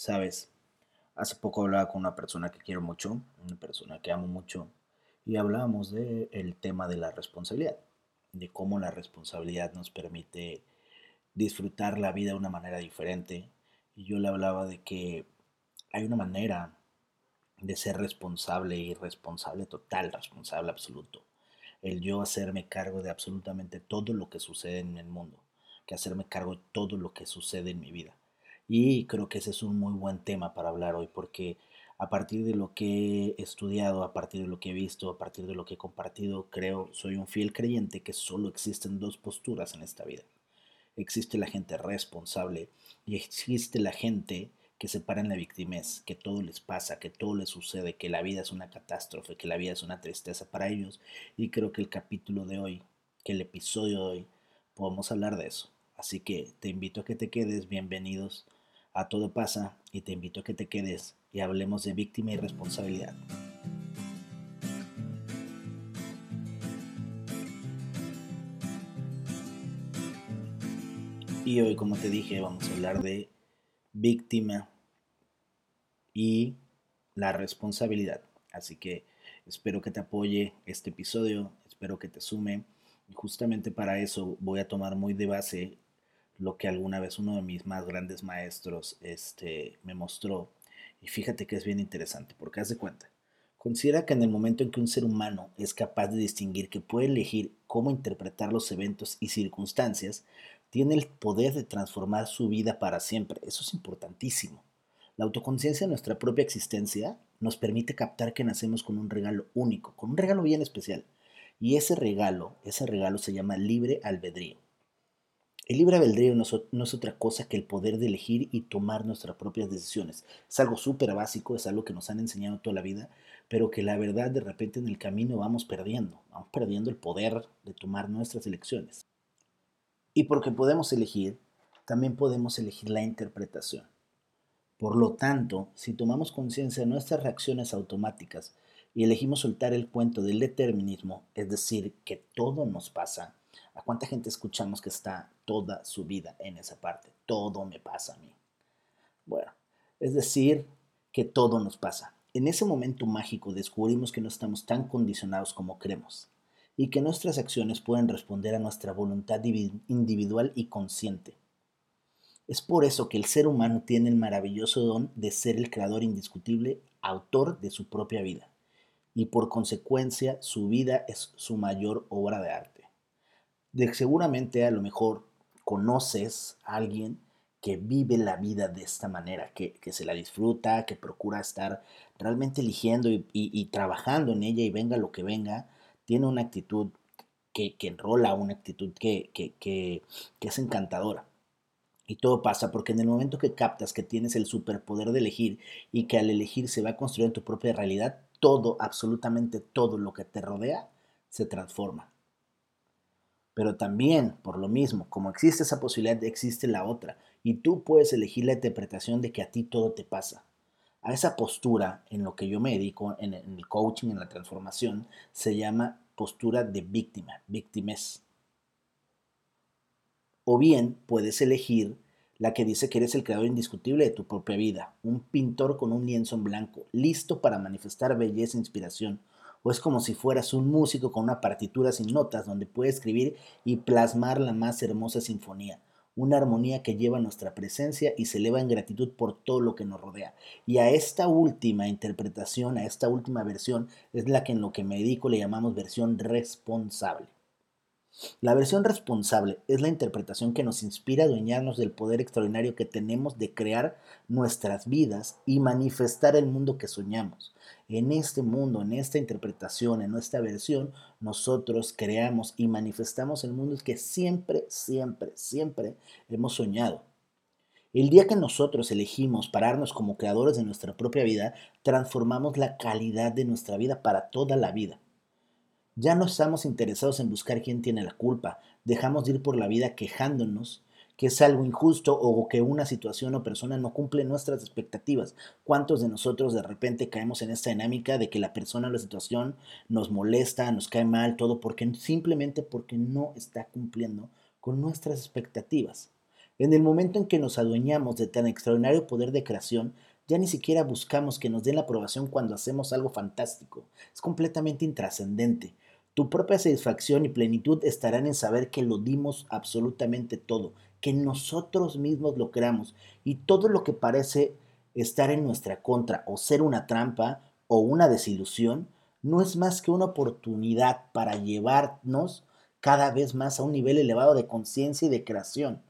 Sabes, hace poco hablaba con una persona que quiero mucho, una persona que amo mucho, y hablábamos del el tema de la responsabilidad, de cómo la responsabilidad nos permite disfrutar la vida de una manera diferente. Y yo le hablaba de que hay una manera de ser responsable y responsable total, responsable absoluto. El yo hacerme cargo de absolutamente todo lo que sucede en el mundo, que hacerme cargo de todo lo que sucede en mi vida. Y creo que ese es un muy buen tema para hablar hoy porque a partir de lo que he estudiado, a partir de lo que he visto, a partir de lo que he compartido, creo, soy un fiel creyente que solo existen dos posturas en esta vida. Existe la gente responsable y existe la gente que se para en la victimez, que todo les pasa, que todo les sucede, que la vida es una catástrofe, que la vida es una tristeza para ellos. Y creo que el capítulo de hoy, que el episodio de hoy, podemos hablar de eso. Así que te invito a que te quedes, bienvenidos a Todo pasa y te invito a que te quedes y hablemos de víctima y responsabilidad. Y hoy, como te dije, vamos a hablar de víctima y la responsabilidad. Así que espero que te apoye este episodio, espero que te sume. Y justamente para eso voy a tomar muy de base lo que alguna vez uno de mis más grandes maestros este, me mostró. Y fíjate que es bien interesante, porque haz de cuenta. Considera que en el momento en que un ser humano es capaz de distinguir que puede elegir cómo interpretar los eventos y circunstancias, tiene el poder de transformar su vida para siempre. Eso es importantísimo. La autoconciencia de nuestra propia existencia nos permite captar que nacemos con un regalo único, con un regalo bien especial. Y ese regalo, ese regalo se llama libre albedrío. El libre albedrío no, es otra cosa que el poder de elegir y tomar nuestras propias decisiones. Es algo súper básico, es algo que nos han enseñado toda la vida, pero que la verdad de repente en el camino vamos perdiendo, vamos perdiendo el poder de tomar nuestras elecciones. Y porque podemos elegir, también podemos elegir la interpretación. Por lo tanto, si tomamos conciencia de nuestras reacciones automáticas y elegimos soltar el cuento del determinismo, es decir, que todo nos pasa, ¿A cuánta gente escuchamos que está toda su vida en esa parte? Todo me pasa a mí. Bueno, es decir, que todo nos pasa. En ese momento mágico descubrimos que no estamos tan condicionados como creemos y que nuestras acciones pueden responder a nuestra voluntad individual y consciente. Es por eso que el ser humano tiene el maravilloso don de ser el creador indiscutible, autor de su propia vida, y por consecuencia su vida es su mayor obra de arte seguramente a lo mejor conoces a alguien que vive la vida de esta manera, que, se la disfruta, que procura estar realmente eligiendo y, trabajando en ella y venga lo que venga, tiene una actitud que, que enrola, una actitud que, que, es encantadora. Y todo pasa porque en el momento que captas que tienes el superpoder de elegir y que al elegir se va a construir en tu propia realidad, todo, absolutamente todo lo que te rodea, se transforma. Pero también, por lo mismo, como existe esa posibilidad, existe la otra. Y tú puedes elegir la interpretación de que a ti todo te pasa. A esa postura, en lo que yo me dedico, en el coaching, en la transformación, se llama postura de víctima, víctimes. O bien puedes elegir la que dice que eres el creador indiscutible de tu propia vida, un pintor con un lienzo en blanco, listo para manifestar belleza e inspiración, o es como si fueras un músico con una partitura sin notas donde puede escribir y plasmar la más hermosa sinfonía, una armonía que lleva nuestra presencia y se eleva en gratitud por todo lo que nos rodea. Y a esta última interpretación, a esta última versión, es la que en lo que me dedico le llamamos versión responsable. La versión responsable es la interpretación que nos inspira a adueñarnos del poder extraordinario que tenemos de crear nuestras vidas y manifestar el mundo que soñamos. En este mundo, en esta interpretación, en nuestra versión, nosotros creamos y manifestamos el mundo que siempre, siempre, siempre hemos soñado. El día que nosotros elegimos pararnos como creadores de nuestra propia vida, transformamos la calidad de nuestra vida para toda la vida. Ya no estamos interesados en buscar quién tiene la culpa, dejamos de ir por la vida quejándonos que es algo injusto o que una situación o persona no cumple nuestras expectativas. ¿Cuántos de nosotros de repente caemos en esta dinámica de que la persona o la situación nos molesta, nos cae mal, todo porque simplemente porque no está cumpliendo con nuestras expectativas? En el momento en que nos adueñamos de tan extraordinario poder de creación, ya ni siquiera buscamos que nos den la aprobación cuando hacemos algo fantástico. Es completamente intrascendente. Tu propia satisfacción y plenitud estarán en saber que lo dimos absolutamente todo, que nosotros mismos lo creamos y todo lo que parece estar en nuestra contra o ser una trampa o una desilusión no es más que una oportunidad para llevarnos cada vez más a un nivel elevado de conciencia y de creación.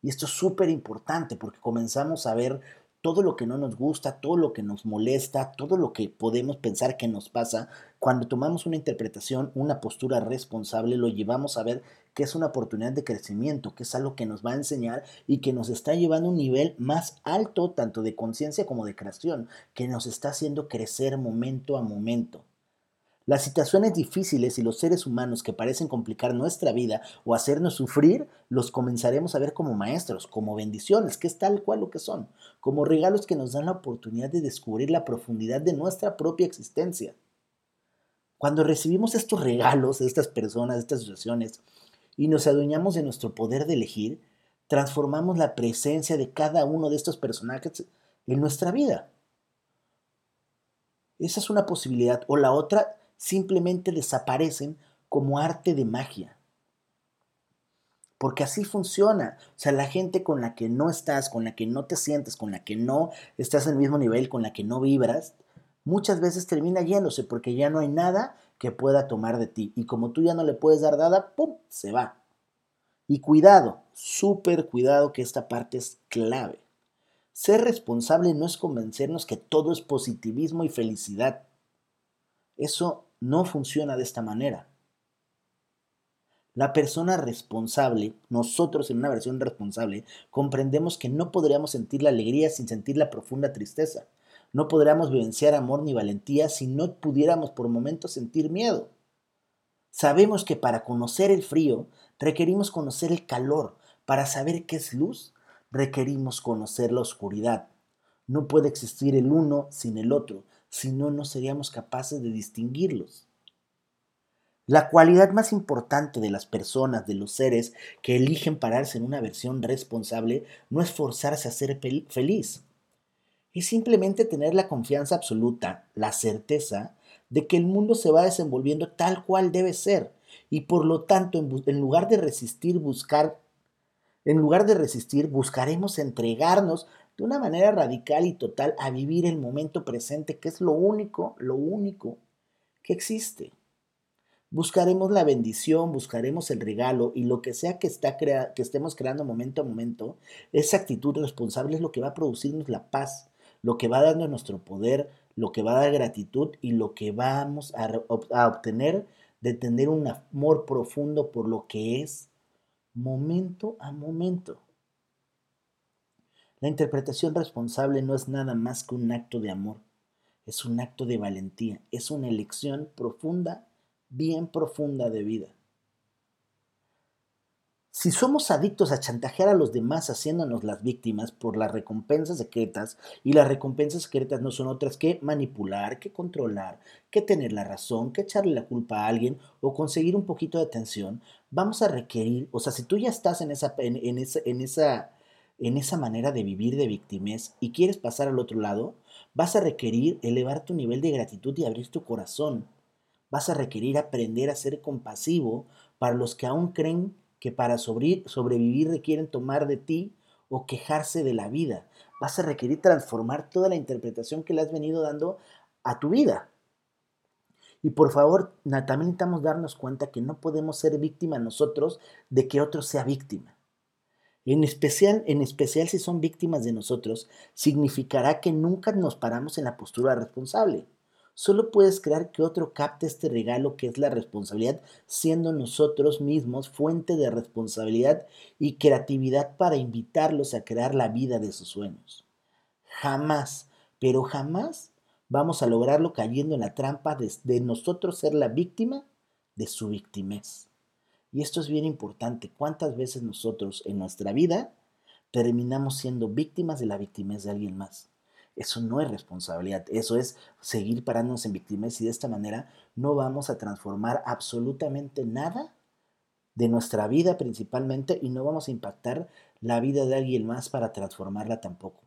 Y esto es súper importante porque comenzamos a ver todo lo que no nos gusta, todo lo que nos molesta, todo lo que podemos pensar que nos pasa, cuando tomamos una interpretación, una postura responsable, lo llevamos a ver que es una oportunidad de crecimiento, que es algo que nos va a enseñar y que nos está llevando a un nivel más alto, tanto de conciencia como de creación, que nos está haciendo crecer momento a momento. Las situaciones difíciles y los seres humanos que parecen complicar nuestra vida o hacernos sufrir, los comenzaremos a ver como maestros, como bendiciones, que es tal cual lo que son, como regalos que nos dan la oportunidad de descubrir la profundidad de nuestra propia existencia. Cuando recibimos estos regalos estas personas, de estas situaciones, y nos adueñamos de nuestro poder de elegir, transformamos la presencia de cada uno de estos personajes en nuestra vida. Esa es una posibilidad. O la otra, simplemente desaparecen como arte de magia. Porque así funciona. O sea, la gente con la que no estás, con la que no te sientes, con la que no estás en el mismo nivel, con la que no vibras, muchas veces termina yéndose porque ya no hay nada que pueda tomar de ti. Y como tú ya no le puedes dar nada, ¡pum! se va. Y cuidado, súper cuidado que esta parte es clave. Ser responsable no es convencernos que todo es positivismo y felicidad. Eso no funciona de esta manera. La persona responsable, nosotros en una versión responsable, comprendemos que no podríamos sentir la alegría sin sentir la profunda tristeza. No podríamos vivenciar amor ni valentía si no pudiéramos por momentos sentir miedo. Sabemos que para conocer el frío requerimos conocer el calor. Para saber qué es luz, requerimos conocer la oscuridad. No puede existir el uno sin el otro si no, no seríamos capaces de distinguirlos. La cualidad más importante de las personas, de los seres que eligen pararse en una versión responsable, no es forzarse a ser feliz. Es simplemente tener la confianza absoluta, la certeza de que el mundo se va desenvolviendo tal cual debe ser. Y por lo tanto, en, lugar de resistir, buscar, en lugar de resistir, buscaremos entregarnos de una manera radical y total a vivir el momento presente, que es lo único, lo único que existe. Buscaremos la bendición, buscaremos el regalo y lo que sea que, está que estemos creando momento a momento, esa actitud responsable es lo que va a producirnos la paz, lo que va a darnos nuestro poder, lo que va a dar gratitud y lo que vamos a obtener de tener un amor profundo por lo que es momento a momento. La interpretación responsable no es nada más que un acto de amor, es un acto de valentía, es una elección profunda, bien profunda de vida. Si somos adictos a chantajear a los demás haciéndonos las víctimas por las recompensas secretas, y las recompensas secretas no son otras que manipular, que controlar, que tener la razón, que echarle la culpa a alguien o conseguir un poquito de atención, vamos a requerir, o sea, si tú ya estás en esa, en, en esa en esa manera de vivir de victimez y quieres pasar al otro lado, vas a requerir elevar tu nivel de gratitud y abrir tu corazón. Vas a requerir aprender a ser compasivo para los que aún creen que para sobrevivir requieren tomar de ti o quejarse de la vida. Vas a requerir transformar toda la interpretación que le has venido dando a tu vida. Y por favor, también necesitamos darnos cuenta que no podemos ser víctima nosotros de que otro sea víctima. En especial, en especial si son víctimas de nosotros, significará que nunca nos paramos en la postura responsable. Solo puedes crear que otro capte este regalo que es la responsabilidad, siendo nosotros mismos fuente de responsabilidad y creatividad para invitarlos a crear la vida de sus sueños. Jamás, pero jamás vamos a lograrlo cayendo en la trampa de, nosotros ser la víctima de su victimez. Y esto es bien importante. ¿Cuántas veces nosotros en nuestra vida terminamos siendo víctimas de la victimez de alguien más? Eso no es responsabilidad, eso es seguir parándonos en victimez y de esta manera no vamos a transformar absolutamente nada de nuestra vida principalmente y no vamos a impactar la vida de alguien más para transformarla tampoco.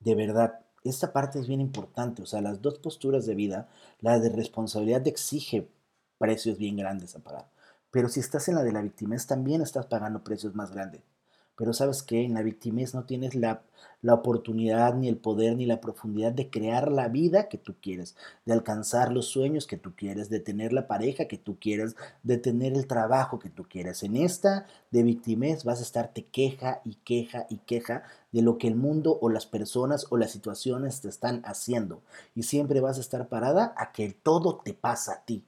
De verdad, esta parte es bien importante. O sea, las dos posturas de vida, la de responsabilidad exige precios bien grandes a pagar. Pero si estás en la de la victimez, también estás pagando precios más grandes. Pero sabes que en la victimez no tienes la, la, oportunidad, ni el poder, ni la profundidad de crear la vida que tú quieres, de alcanzar los sueños que tú quieres, de tener la pareja que tú quieres, de tener el trabajo que tú quieres. En esta de victimez vas a estarte queja y queja y queja de lo que el mundo o las personas o las situaciones te están haciendo. Y siempre vas a estar parada a que todo te pasa a ti.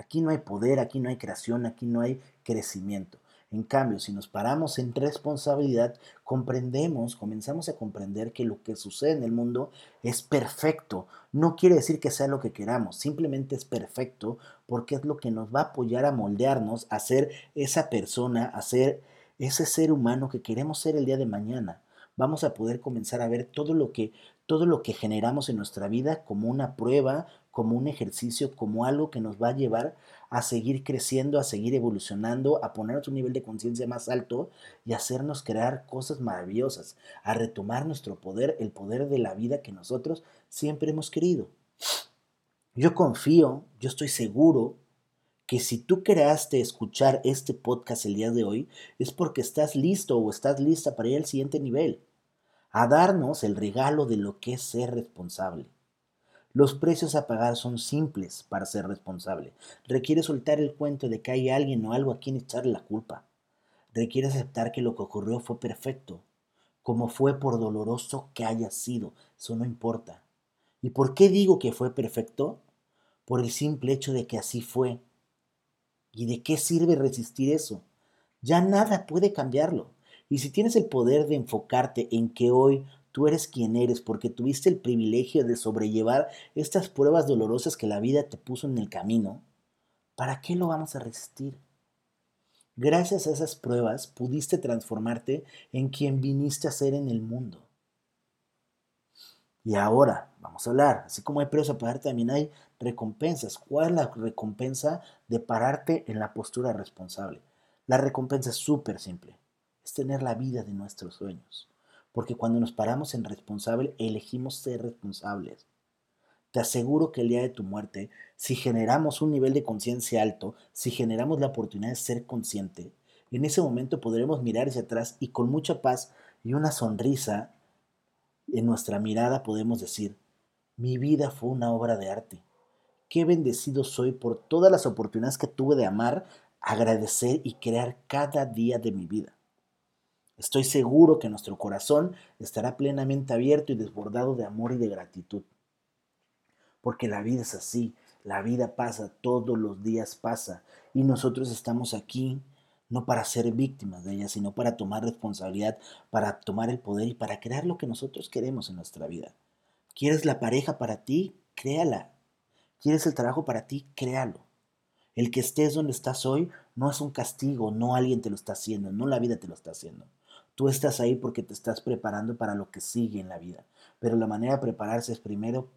Aquí no hay poder, aquí no hay creación, aquí no hay crecimiento. En cambio, si nos paramos en responsabilidad, comprendemos, comenzamos a comprender que lo que sucede en el mundo es perfecto. No quiere decir que sea lo que queramos, simplemente es perfecto porque es lo que nos va a apoyar a moldearnos, a ser esa persona, a ser ese ser humano que queremos ser el día de mañana. Vamos a poder comenzar a ver todo lo que todo lo que generamos en nuestra vida como una prueba, como un ejercicio, como algo que nos va a llevar a seguir creciendo, a seguir evolucionando, a ponernos un nivel de conciencia más alto y hacernos crear cosas maravillosas, a retomar nuestro poder, el poder de la vida que nosotros siempre hemos querido. Yo confío, yo estoy seguro que si tú creaste escuchar este podcast el día de hoy, es porque estás listo o estás lista para ir al siguiente nivel, a darnos el regalo de lo que es ser responsable. Los precios a pagar son simples para ser responsable. Requiere soltar el cuento de que hay alguien o algo a quien echarle la culpa. Requiere aceptar que lo que ocurrió fue perfecto, como fue por doloroso que haya sido. Eso no importa. ¿Y por qué digo que fue perfecto? Por el simple hecho de que así fue. ¿Y de qué sirve resistir eso? Ya nada puede cambiarlo. Y si tienes el poder de enfocarte en que hoy Tú eres quien eres porque tuviste el privilegio de sobrellevar estas pruebas dolorosas que la vida te puso en el camino. ¿Para qué lo vamos a resistir? Gracias a esas pruebas pudiste transformarte en quien viniste a ser en el mundo. Y ahora, vamos a hablar, así como hay precios a pagar, también hay recompensas. ¿Cuál es la recompensa de pararte en la postura responsable? La recompensa es súper simple, es tener la vida de nuestros sueños. Porque cuando nos paramos en responsable, elegimos ser responsables. Te aseguro que el día de tu muerte, si generamos un nivel de conciencia alto, si generamos la oportunidad de ser consciente, en ese momento podremos mirar hacia atrás y con mucha paz y una sonrisa en nuestra mirada podemos decir, mi vida fue una obra de arte. Qué bendecido soy por todas las oportunidades que tuve de amar, agradecer y crear cada día de mi vida. Estoy seguro que nuestro corazón estará plenamente abierto y desbordado de amor y de gratitud. Porque la vida es así, la vida pasa, todos los días pasa, y nosotros estamos aquí no para ser víctimas de ella, sino para tomar responsabilidad, para tomar el poder y para crear lo que nosotros queremos en nuestra vida. ¿Quieres la pareja para ti? Créala. ¿Quieres el trabajo para ti? Créalo. El que estés donde estás hoy no es un castigo, no alguien te lo está haciendo, no la vida te lo está haciendo. Tú estás ahí porque te estás preparando para lo que sigue en la vida. Pero la manera de prepararse es primero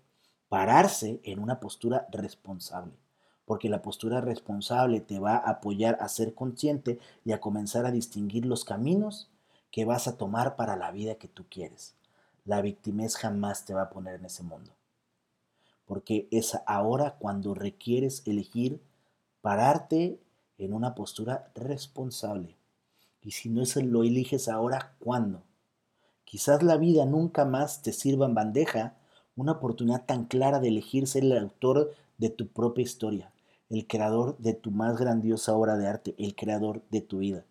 pararse en una postura responsable. Porque la postura responsable te va a apoyar a ser consciente y a comenzar a distinguir los caminos que vas a tomar para la vida que tú quieres. La victimez jamás te va a poner en ese mundo. Porque es ahora cuando requieres elegir pararte en una postura responsable y si no se lo eliges ahora, ¿cuándo? Quizás la vida nunca más te sirva en bandeja una oportunidad tan clara de elegir ser el autor de tu propia historia, el creador de tu más grandiosa obra de arte, el creador de tu vida.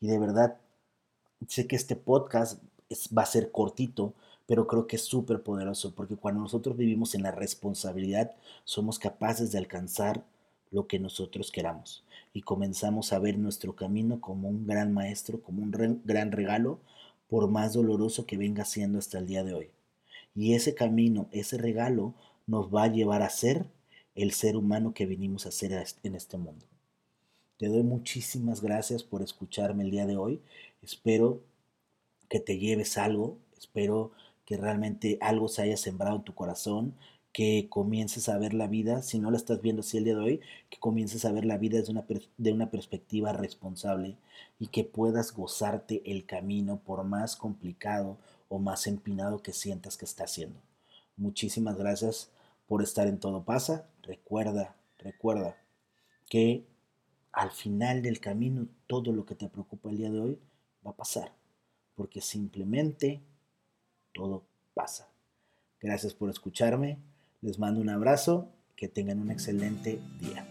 Y de verdad, sé que este podcast va a ser cortito, pero creo que es súper poderoso, porque cuando nosotros vivimos en la responsabilidad, somos capaces de alcanzar lo que nosotros queramos y comenzamos a ver nuestro camino como un gran maestro, como un gran regalo, por más doloroso que venga siendo hasta el día de hoy. Y ese camino, ese regalo, nos va a llevar a ser el ser humano que vinimos a ser en este mundo. Te doy muchísimas gracias por escucharme el día de hoy. Espero que te lleves algo, espero que realmente algo se haya sembrado en tu corazón, que comiences a ver la vida, si no la estás viendo así el día de hoy, que comiences a ver la vida desde una, de una perspectiva responsable y que puedas gozarte el camino por más complicado o más empinado que sientas que está haciendo. Muchísimas gracias por estar en Todo Pasa. Recuerda, recuerda que al final del camino todo lo que te preocupa el día de hoy va a pasar, porque simplemente todo pasa. Gracias por escucharme, les mando un abrazo, que tengan un excelente día.